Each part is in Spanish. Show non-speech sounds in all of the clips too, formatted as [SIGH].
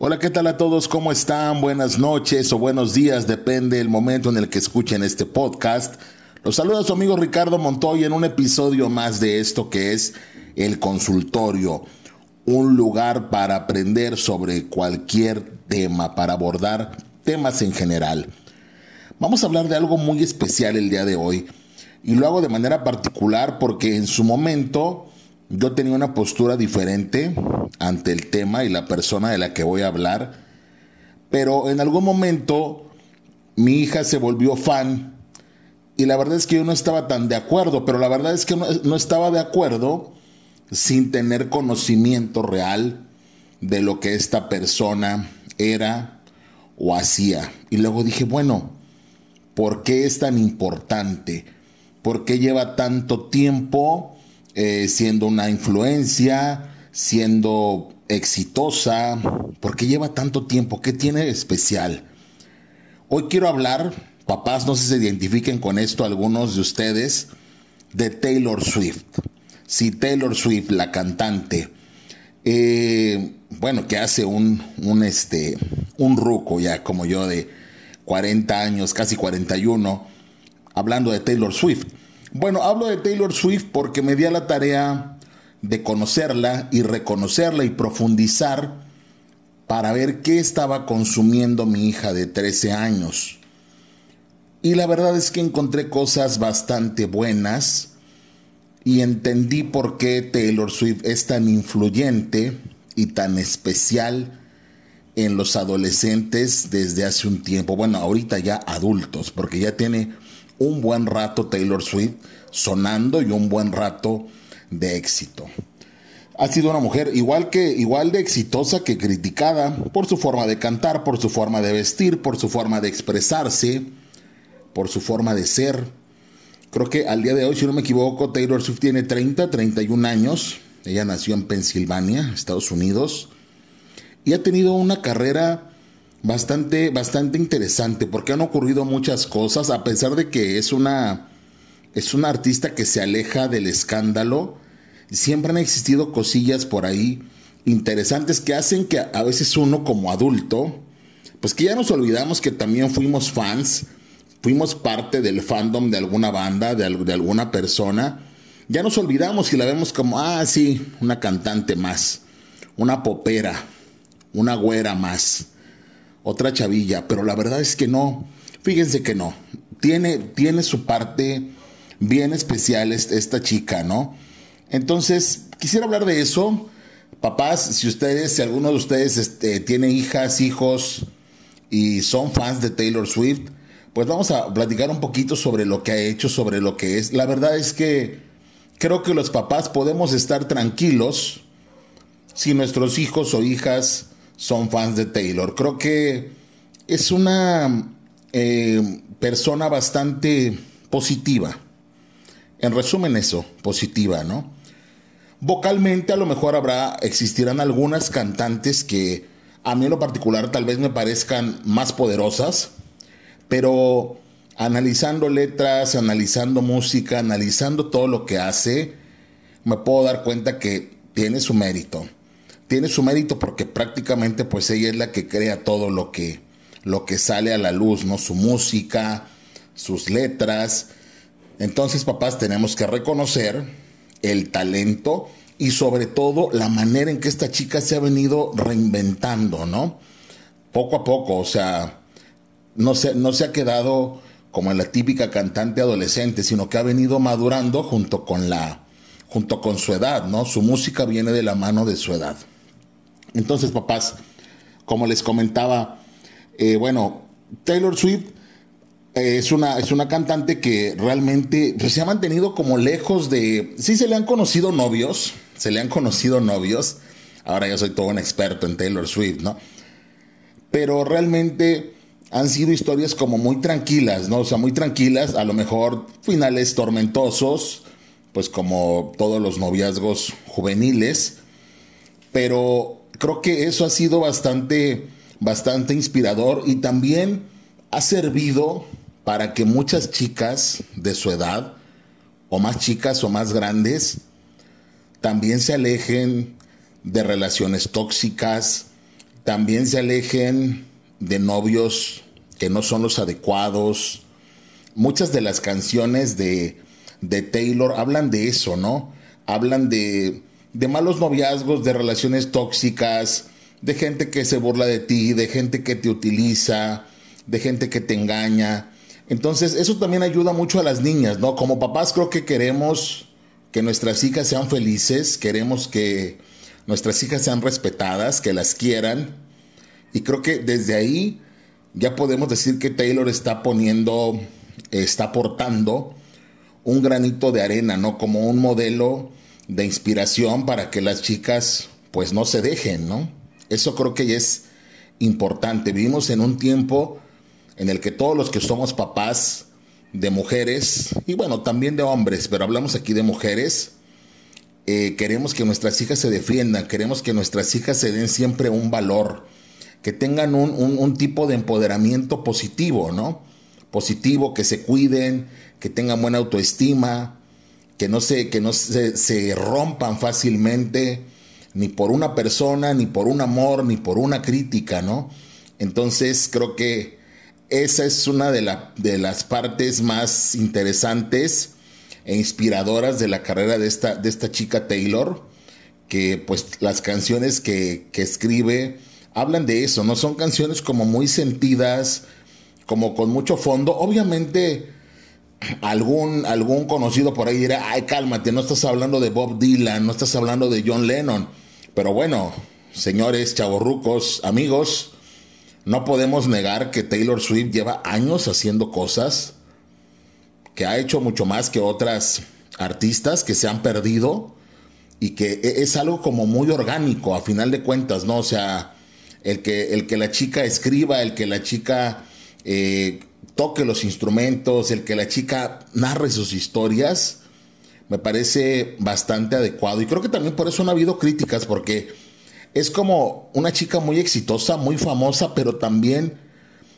Hola, ¿qué tal a todos? ¿Cómo están? Buenas noches o buenos días, depende del momento en el que escuchen este podcast. Los saluda su amigo Ricardo Montoya en un episodio más de esto que es El Consultorio, un lugar para aprender sobre cualquier tema, para abordar temas en general. Vamos a hablar de algo muy especial el día de hoy y lo hago de manera particular porque en su momento yo tenía una postura diferente ante el tema y la persona de la que voy a hablar, pero en algún momento mi hija se volvió fan y la verdad es que yo no estaba tan de acuerdo, pero la verdad es que no, estaba de acuerdo sin tener conocimiento real de lo que esta persona era o hacía. Y luego dije, bueno, ¿por qué es tan importante? ¿Por qué lleva tanto tiempo? Eh, siendo una influencia, siendo exitosa, ¿por qué lleva tanto tiempo? ¿Qué tiene especial? Hoy quiero hablar, papás, no sé si se identifiquen con esto algunos de ustedes, de Taylor Swift. Sí, Taylor Swift, la cantante. Eh, bueno, que hace un, un, este, un ruco ya como yo de 40 años, casi 41, hablando de Taylor Swift. Bueno, hablo de Taylor Swift porque me di a la tarea de conocerla y reconocerla y profundizar para ver qué estaba consumiendo mi hija de 13 años. Y la verdad es que encontré cosas bastante buenas y entendí por qué Taylor Swift es tan influyente y tan especial en los adolescentes desde hace un tiempo. Bueno, ahorita ya adultos, porque ya tiene un buen rato Taylor Swift sonando y un buen rato de éxito. Ha sido una mujer igual que igual de exitosa que criticada por su forma de cantar, por su forma de vestir, por su forma de expresarse, por su forma de ser. Creo que al día de hoy, si no me equivoco, Taylor Swift tiene 30, 31 años. Ella nació en Pensilvania, Estados Unidos, y ha tenido una carrera bastante, bastante interesante porque han ocurrido muchas cosas, a pesar de que es una, es una artista que se aleja del escándalo, siempre han existido cosillas por ahí interesantes que hacen que a veces uno como adulto, pues que ya nos olvidamos que también fuimos fans, fuimos parte del fandom de alguna banda, de, de alguna persona, ya nos olvidamos y la vemos como, ah, sí, una cantante más, una popera, una güera más otra chavilla, pero la verdad es que no, fíjense que no, tiene, tiene su parte bien especial esta chica, ¿no? Entonces, quisiera hablar de eso. Papás, si ustedes, si alguno de ustedes este, tiene hijas, hijos y son fans de Taylor Swift, pues vamos a platicar un poquito sobre lo que ha hecho, sobre lo que es. La verdad es que creo que los papás podemos estar tranquilos si nuestros hijos o hijas son fans de Taylor. Creo que es una eh, persona bastante positiva. En resumen eso, positiva, ¿no? Vocalmente a lo mejor habrá, existirán algunas cantantes que a mí en lo particular tal vez me parezcan más poderosas, pero analizando letras, analizando música, analizando todo lo que hace, me puedo dar cuenta que tiene su mérito tiene su mérito porque prácticamente pues ella es la que crea todo lo que, lo que sale a la luz, ¿no? Su música, sus letras. Entonces, papás, tenemos que reconocer el talento y sobre todo la manera en que esta chica se ha venido reinventando, ¿no? Poco a poco, o sea, no se, no se ha quedado como la típica cantante adolescente, sino que ha venido madurando junto con la junto con su edad, ¿no? Su música viene de la mano de su edad. Entonces, papás, como les comentaba, eh, bueno, Taylor Swift eh, es, una, es una cantante que realmente pues, se ha mantenido como lejos de... Sí, se le han conocido novios, se le han conocido novios. Ahora yo soy todo un experto en Taylor Swift, ¿no? Pero realmente han sido historias como muy tranquilas, ¿no? O sea, muy tranquilas, a lo mejor finales tormentosos, pues como todos los noviazgos juveniles, pero creo que eso ha sido bastante, bastante inspirador y también ha servido para que muchas chicas de su edad, o más chicas o más grandes, también se alejen de relaciones tóxicas, también se alejen de novios que no son los adecuados. Muchas de las canciones de, de Taylor hablan de eso, ¿no? Hablan de, de malos noviazgos, de relaciones tóxicas, de gente que se burla de ti, de gente que te utiliza, de gente que te engaña. Entonces, eso también ayuda mucho a las niñas, ¿no? Como papás creo que queremos que nuestras hijas sean felices, queremos que nuestras hijas sean respetadas, que las quieran. Y creo que desde ahí ya podemos decir que Taylor está poniendo, está aportando un granito de arena, ¿no? Como un modelo de inspiración para que las chicas pues no se dejen, ¿no? Eso creo que es importante. Vivimos en un tiempo en el que todos los que somos papás de mujeres, y bueno, también de hombres, pero hablamos aquí de mujeres, eh, queremos que nuestras hijas se defiendan, queremos que nuestras hijas se den siempre un valor, que tengan un, tipo de empoderamiento positivo, ¿no? Positivo, que se cuiden, que tengan buena autoestima, que no se, que no se, se rompan fácilmente, ni por una persona, ni por un amor, ni por una crítica, ¿no? Entonces creo que esa es una de, de las partes más interesantes e inspiradoras de la carrera de esta, de esta chica Taylor, que pues las canciones que, que escribe hablan de eso, ¿no? Son canciones como muy sentidas, como con mucho fondo. Obviamente algún, algún conocido por ahí dirá, ay, cálmate, no estás hablando de Bob Dylan, no estás hablando de John Lennon. Pero bueno, señores, chavorrucos, amigos, no podemos negar que Taylor Swift lleva años haciendo cosas, que ha hecho mucho más que otras artistas que se han perdido y que e, es algo como muy orgánico a final de cuentas, ¿no? O sea, el que, el que la chica escriba, el que la chica eh, toque los instrumentos, el que la chica narre sus historias, me parece bastante adecuado. Y creo que también por eso no ha habido críticas, porque es como una chica muy exitosa, muy famosa, pero también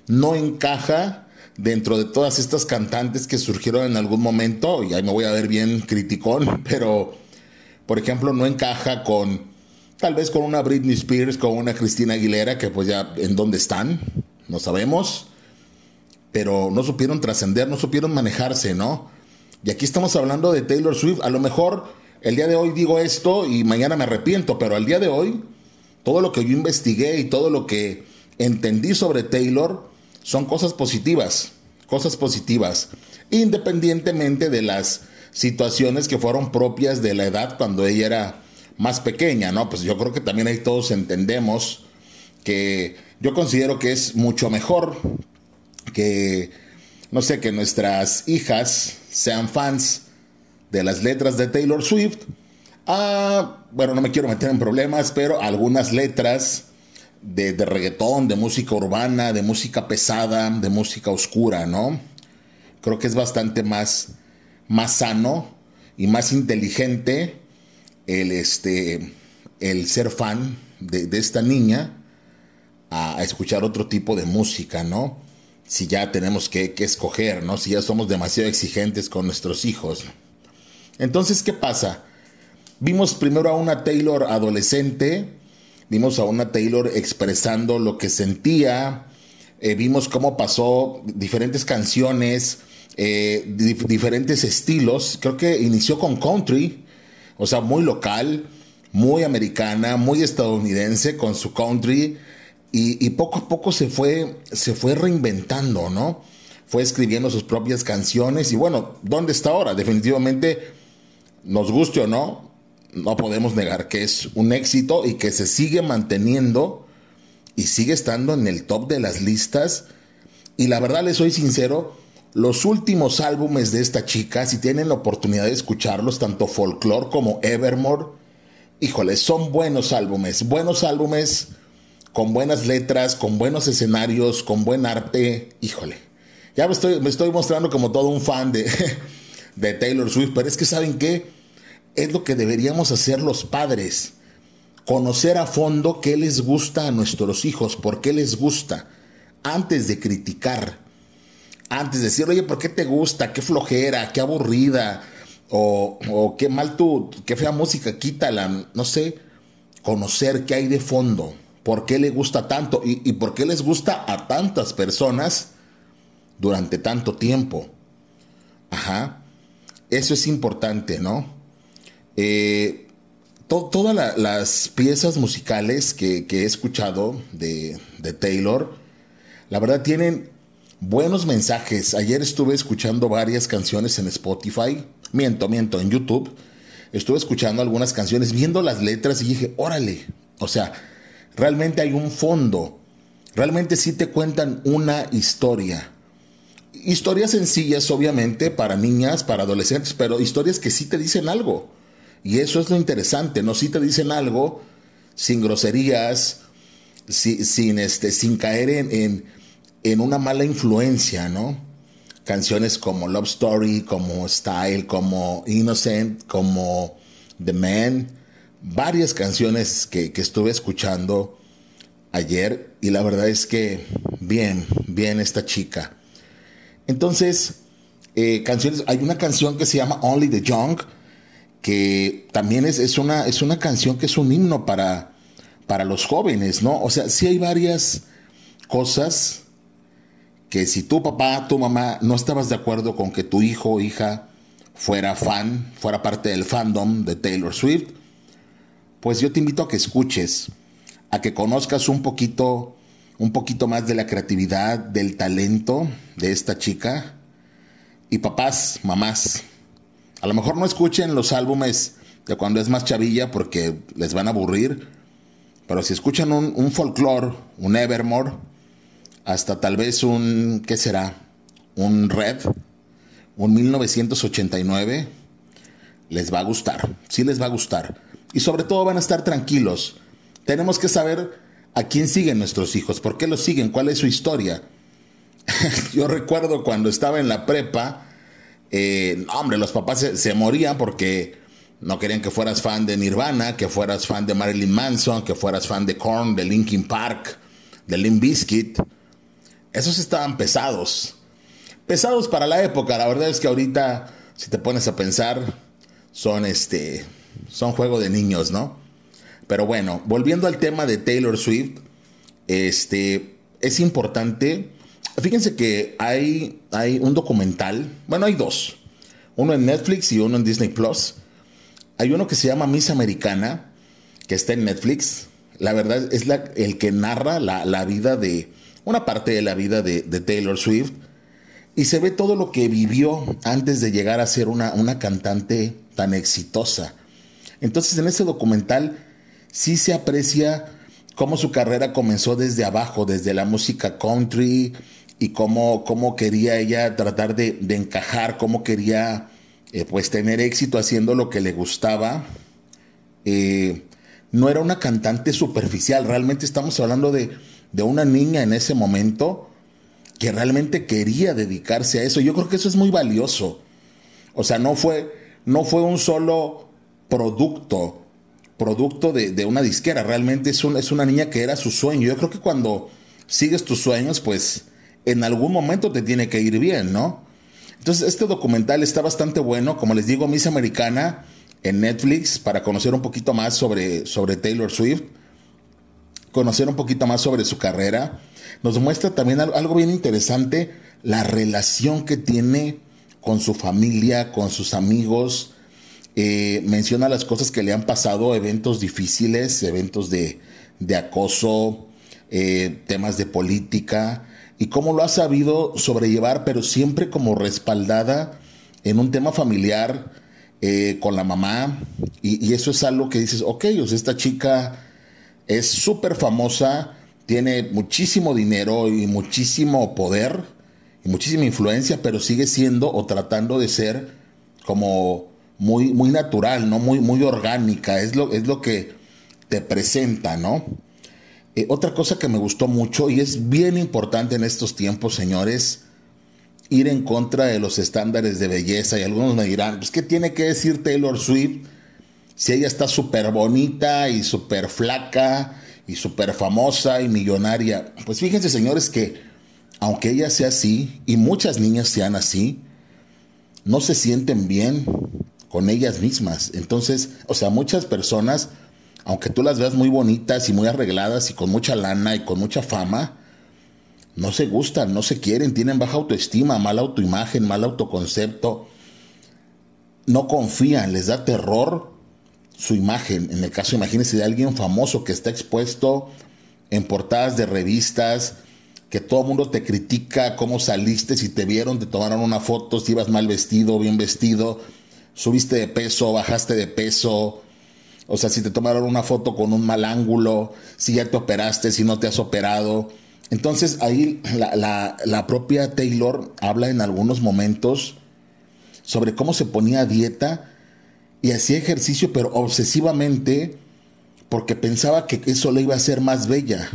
no encaja dentro de todas estas cantantes que surgieron en algún momento, y ahí me voy a ver bien criticón, [LAUGHS] pero por ejemplo no encaja con tal vez con una Britney Spears, con una Cristina Aguilera, que pues ya en dónde están, no sabemos, pero no supieron trascender, no supieron manejarse, ¿no? Y aquí estamos hablando de Taylor Swift, a lo mejor el día de hoy digo esto y mañana me arrepiento, pero al día de hoy, todo lo que yo investigué y todo lo que entendí sobre Taylor son cosas positivas, cosas positivas, independientemente de las situaciones que fueron propias de la edad cuando ella era más pequeña, ¿no? Pues yo creo que también ahí todos entendemos que yo considero que es mucho mejor que, no sé, que nuestras hijas sean fans de las letras de Taylor Swift. Ah, bueno, no me quiero meter en problemas, pero algunas letras de, de reggaetón, de música urbana, de música pesada, de música oscura, ¿no? Creo que es bastante más, más sano y más inteligente el, este, el ser fan de, esta niña a, escuchar otro tipo de música, ¿no? Si ya tenemos que, que, escoger, ¿no? Si ya somos demasiado exigentes con nuestros hijos. Entonces, ¿qué pasa? Vimos primero a una Taylor adolescente, vimos a una Taylor expresando lo que sentía, eh, vimos cómo pasó diferentes canciones, eh, diferentes estilos. Creo que inició con country, o sea, muy local, muy americana, muy estadounidense con su country y, poco a poco se fue, se fue reinventando, ¿no? Fue escribiendo sus propias canciones y bueno, ¿dónde está ahora? Definitivamente, nos guste o no, no podemos negar que es un éxito y que se sigue manteniendo y sigue estando en el top de las listas. Y la verdad, les soy sincero, los últimos álbumes de esta chica, si tienen la oportunidad de escucharlos, tanto Folklore como Evermore, híjole, son buenos álbumes, buenos álbumes con buenas letras, con buenos escenarios, con buen arte, híjole. Ya me estoy, me estoy mostrando como todo un fan de, [LAUGHS] de Taylor Swift, pero es que saben qué, es lo que deberíamos hacer los padres, conocer a fondo qué les gusta a nuestros hijos, por qué les gusta, antes de criticar antes de decir, oye, ¿por qué te gusta? Qué flojera, qué aburrida, o, qué mal tú, qué fea música, quítala, no sé, conocer qué hay de fondo, ¿Por qué le gusta tanto? ¿Y, y por qué les gusta a tantas personas durante tanto tiempo? Ajá. Eso es importante, ¿no? Eh, todas las piezas musicales que, he escuchado de, de, Taylor, la verdad tienen buenos mensajes. Ayer estuve escuchando varias canciones en Spotify, miento, miento, en YouTube. Estuve escuchando algunas canciones, viendo las letras y dije, órale, o sea, realmente hay un fondo, realmente sí te cuentan una historia. Historias sencillas, obviamente, para niñas, para adolescentes, pero historias que sí te dicen algo. Y eso es lo interesante, ¿no? Si te dicen algo sin groserías, sin, este, sin caer en, en, una mala influencia, ¿no? Canciones como Love Story, como Style, como Innocent, como The Man, varias canciones que, que estuve escuchando ayer y la verdad es que bien, bien esta chica. Entonces, eh, canciones, hay una canción que se llama Only the Young, que también es, es, una, es una canción que es un himno para, para los jóvenes, ¿no? O sea, sí hay varias cosas que si tu papá, tu mamá no estabas de acuerdo con que tu hijo o hija fuera fan, fuera parte del fandom de Taylor Swift, pues yo te invito a que escuches, a que conozcas un poquito, un poquito más de la creatividad, del talento de esta chica. Y papás, mamás, a lo mejor no escuchen los álbumes de cuando es más chavilla porque les van a aburrir, pero si escuchan un, folklore, un Evermore, hasta tal vez un, ¿qué será? Un Red, un 1989, les va a gustar, sí les va a gustar. Y sobre todo van a estar tranquilos. Tenemos que saber a quién siguen nuestros hijos, por qué los siguen, cuál es su historia. [LAUGHS] Yo recuerdo cuando estaba en la prepa, eh, hombre, los papás se, morían porque no querían que fueras fan de Nirvana, que fueras fan de Marilyn Manson, que fueras fan de Korn, de Linkin Park, de Limp Bizkit. Esos estaban pesados. Pesados para la época. La verdad es que ahorita, si te pones a pensar, son este. Son juego de niños, ¿no? Pero bueno, volviendo al tema de Taylor Swift, este. Es importante Fíjense que hay, hay un documental, bueno, hay dos, uno en Netflix y uno en Disney Plus. Hay uno que se llama Miss Americana, que está en Netflix. La verdad es la, el que narra la, vida de, una parte de la vida de, Taylor Swift. Y se ve todo lo que vivió antes de llegar a ser una, una cantante tan exitosa. Entonces en ese documental sí se aprecia cómo su carrera comenzó desde abajo, desde la música country, y cómo, cómo quería ella tratar de, encajar, cómo quería eh, pues tener éxito haciendo lo que le gustaba. Eh, no era una cantante superficial, realmente estamos hablando de, de una niña en ese momento que realmente quería dedicarse a eso. Yo creo que eso es muy valioso. O sea, no fue, no fue un solo producto, producto de, de una disquera. Realmente es, un, es una niña que era su sueño. Yo creo que cuando sigues tus sueños, pues en algún momento te tiene que ir bien, ¿no? Entonces, este documental está bastante bueno, como les digo, Miss Americana en Netflix para conocer un poquito más sobre, sobre Taylor Swift, conocer un poquito más sobre su carrera. Nos muestra también algo bien interesante, la relación que tiene con su familia, con sus amigos. Eh, menciona las cosas que le han pasado, eventos difíciles, eventos de, acoso, eh, temas de política y cómo lo ha sabido sobrellevar, pero siempre como respaldada en un tema familiar eh, con la mamá. Y, eso es algo que dices, ok, o sea, esta chica es súper famosa, tiene muchísimo dinero y muchísimo poder y muchísima influencia, pero sigue siendo o tratando de ser como muy, muy natural, ¿no? Muy, muy orgánica, es lo, es lo que te presenta, ¿no? Eh, otra cosa que me gustó mucho y es bien importante en estos tiempos, señores, ir en contra de los estándares de belleza. Y algunos me dirán, pues, ¿qué tiene que decir Taylor Swift si ella está súper bonita y súper flaca y súper famosa y millonaria? Pues fíjense, señores, que aunque ella sea así y muchas niñas sean así, no se sienten bien con ellas mismas. Entonces, o sea, muchas personas aunque tú las veas muy bonitas y muy arregladas y con mucha lana y con mucha fama, no se gustan, no se quieren, tienen baja autoestima, mala autoimagen, mal autoconcepto, no confían, les da terror su imagen. En el caso, imagínense de alguien famoso que está expuesto en portadas de revistas, que todo el mundo te critica cómo saliste, si te vieron, te tomaron una foto, si ibas mal vestido, bien vestido, subiste de peso, bajaste de peso, o sea, si te tomaron una foto con un mal ángulo, si ya te operaste, si no te has operado. Entonces ahí la, la propia Taylor habla en algunos momentos sobre cómo se ponía dieta y hacía ejercicio, pero obsesivamente, porque pensaba que eso le iba a hacer más bella.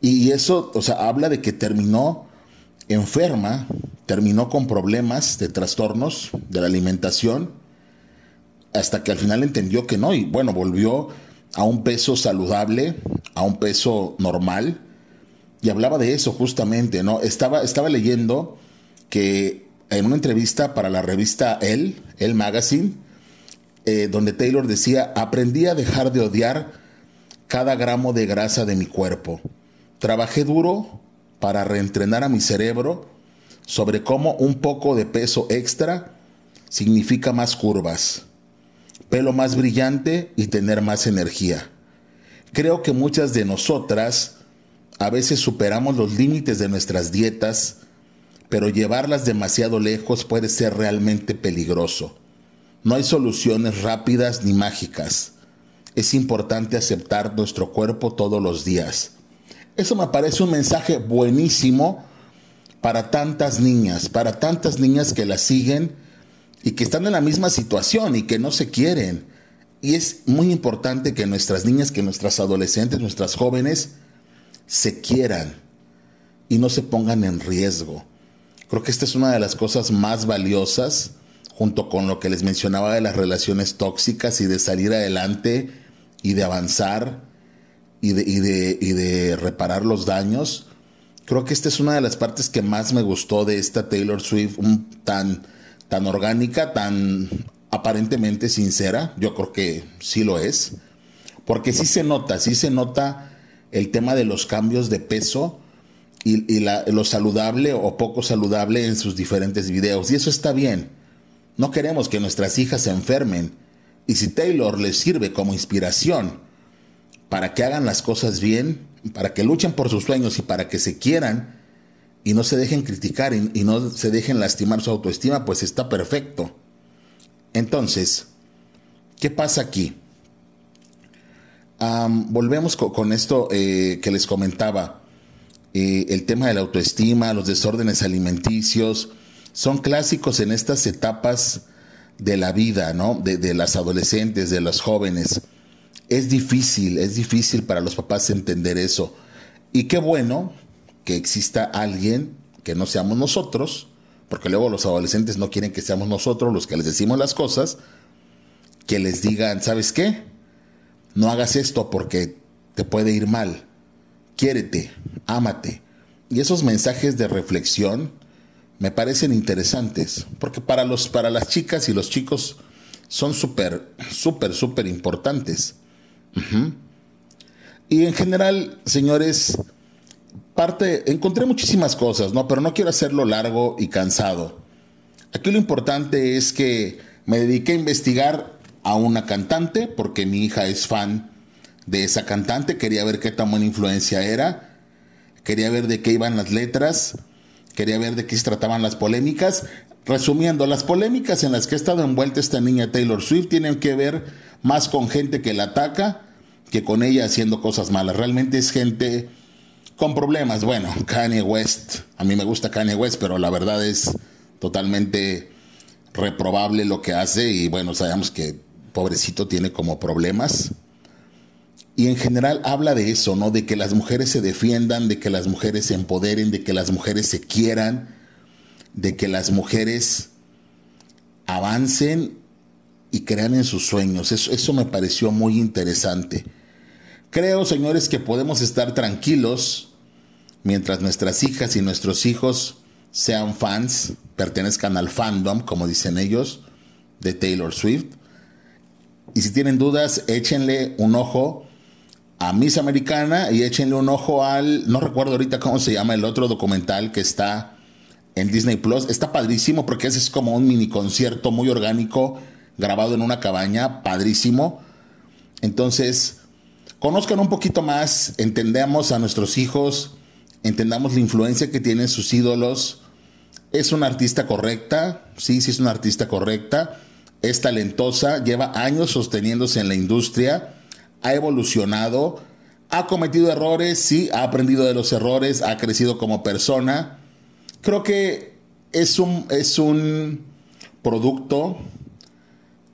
Y eso, o sea, habla de que terminó enferma, terminó con problemas de trastornos de la alimentación, hasta que al final entendió que no, y bueno, volvió a un peso saludable, a un peso normal, y hablaba de eso justamente, ¿no? Estaba, estaba leyendo que en una entrevista para la revista El, El Magazine, eh, donde Taylor decía, aprendí a dejar de odiar cada gramo de grasa de mi cuerpo Trabajé duro para reentrenar a mi cerebro sobre cómo un poco de peso extra significa más curvas, pelo más brillante y tener más energía. Creo que muchas de nosotras a veces superamos los límites de nuestras dietas, pero llevarlas demasiado lejos puede ser realmente peligroso. No hay soluciones rápidas ni mágicas. Es importante aceptar nuestro cuerpo todos los días eso me parece un mensaje buenísimo para tantas niñas, para tantas niñas que la siguen y que están en la misma situación y que no se quieren. Y es muy importante que nuestras niñas, que nuestras adolescentes, nuestras jóvenes se quieran y no se pongan en riesgo. Creo que esta es una de las cosas más valiosas, junto con lo que les mencionaba de las relaciones tóxicas y de salir adelante y de avanzar y de, y de, y de reparar los daños. Creo que esta es una de las partes que más me gustó de esta Taylor Swift, tan, tan orgánica, tan aparentemente sincera. Yo creo que sí lo es. Porque sí se nota, sí se nota el tema de los cambios de peso y, lo saludable o poco saludable en sus diferentes videos. Y eso está bien. No queremos que nuestras hijas se enfermen. Y si Taylor les sirve como inspiración, para que hagan las cosas bien, para que luchen por sus sueños y para que se quieran y no se dejen criticar y, no se dejen lastimar su autoestima, pues está perfecto. Entonces, ¿qué pasa aquí? volvemos con, esto eh, que les comentaba. Eh, el tema de la autoestima, los desórdenes alimenticios, son clásicos en estas etapas de la vida, ¿no? De, de las adolescentes, de los jóvenes es difícil, es difícil para los papás entender eso. Y qué bueno que exista alguien que no seamos nosotros, porque luego los adolescentes no quieren que seamos nosotros los que les decimos las cosas, que les digan, ¿sabes qué? No hagas esto porque te puede ir mal. Quiérete, ámate. Y esos mensajes de reflexión me parecen interesantes, porque para, los, para las chicas y los chicos son súper, súper, súper importantes. Y en general, señores, parte, encontré muchísimas cosas, ¿no? Pero no quiero hacerlo largo y cansado. Aquí lo importante es que me dediqué a investigar a una cantante, porque mi hija es fan de esa cantante, quería ver qué tan buena influencia era, quería ver de qué iban las letras, quería ver de qué se trataban las polémicas. Resumiendo, las polémicas en las que ha estado envuelta esta niña Taylor Swift tienen que ver más con gente que la ataca que con ella haciendo cosas malas. Realmente es gente con problemas. Bueno, [LAUGHS] Kanye West, a mí me gusta Kanye West, pero la verdad es totalmente reprobable lo que hace y bueno, sabemos que pobrecito tiene como problemas. Y en general habla de eso, ¿no? De que las mujeres se defiendan, de que las mujeres se empoderen, de que las mujeres se quieran, de que las mujeres avancen y crean en sus sueños. Eso, eso me pareció muy interesante. Creo, señores, que podemos estar tranquilos mientras nuestras hijas y nuestros hijos sean fans, pertenezcan al fandom, como dicen ellos, de Taylor Swift. Y si tienen dudas, échenle un ojo a Miss Americana y échenle un ojo al, no recuerdo ahorita cómo se llama el otro documental que está en Disney Plus. Está padrísimo porque ese es como un mini concierto muy orgánico grabado en una cabaña, padrísimo. Entonces, conozcan un poquito más, entendamos a nuestros hijos, entendamos la influencia que tienen sus ídolos. Es una artista correcta, sí, sí es una artista correcta, es talentosa, lleva años sosteniéndose en la industria, ha evolucionado, ha cometido errores, sí, ha aprendido de los errores, ha crecido como persona. Creo que es un, es un producto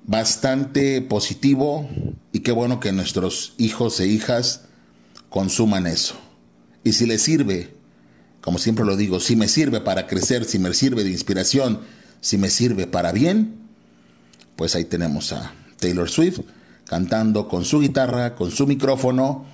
bastante positivo y qué bueno que nuestros hijos e hijas consuman eso. Y si les sirve, como siempre lo digo, si me sirve para crecer, si me sirve de inspiración, si me sirve para bien, pues ahí tenemos a Taylor Swift cantando con su guitarra, con su micrófono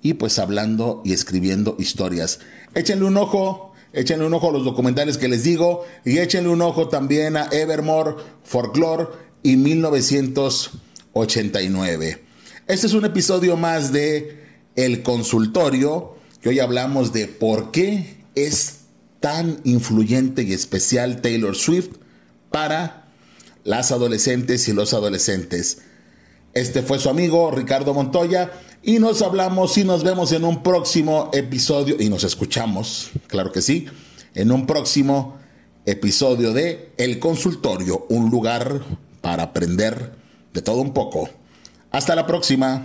y pues hablando y escribiendo historias. Échenle un ojo, échenle un ojo a los documentales que les digo y échenle un ojo también a Evermore, Folklore y 1989. Este es un episodio más de El Consultorio, que hoy hablamos de por qué es tan influyente y especial Taylor Swift para las adolescentes y los adolescentes. Este fue su amigo Ricardo Montoya y nos hablamos y nos vemos en un próximo episodio y nos escuchamos, claro que sí, en un próximo episodio de El Consultorio, un lugar para aprender de todo un poco. Hasta la próxima.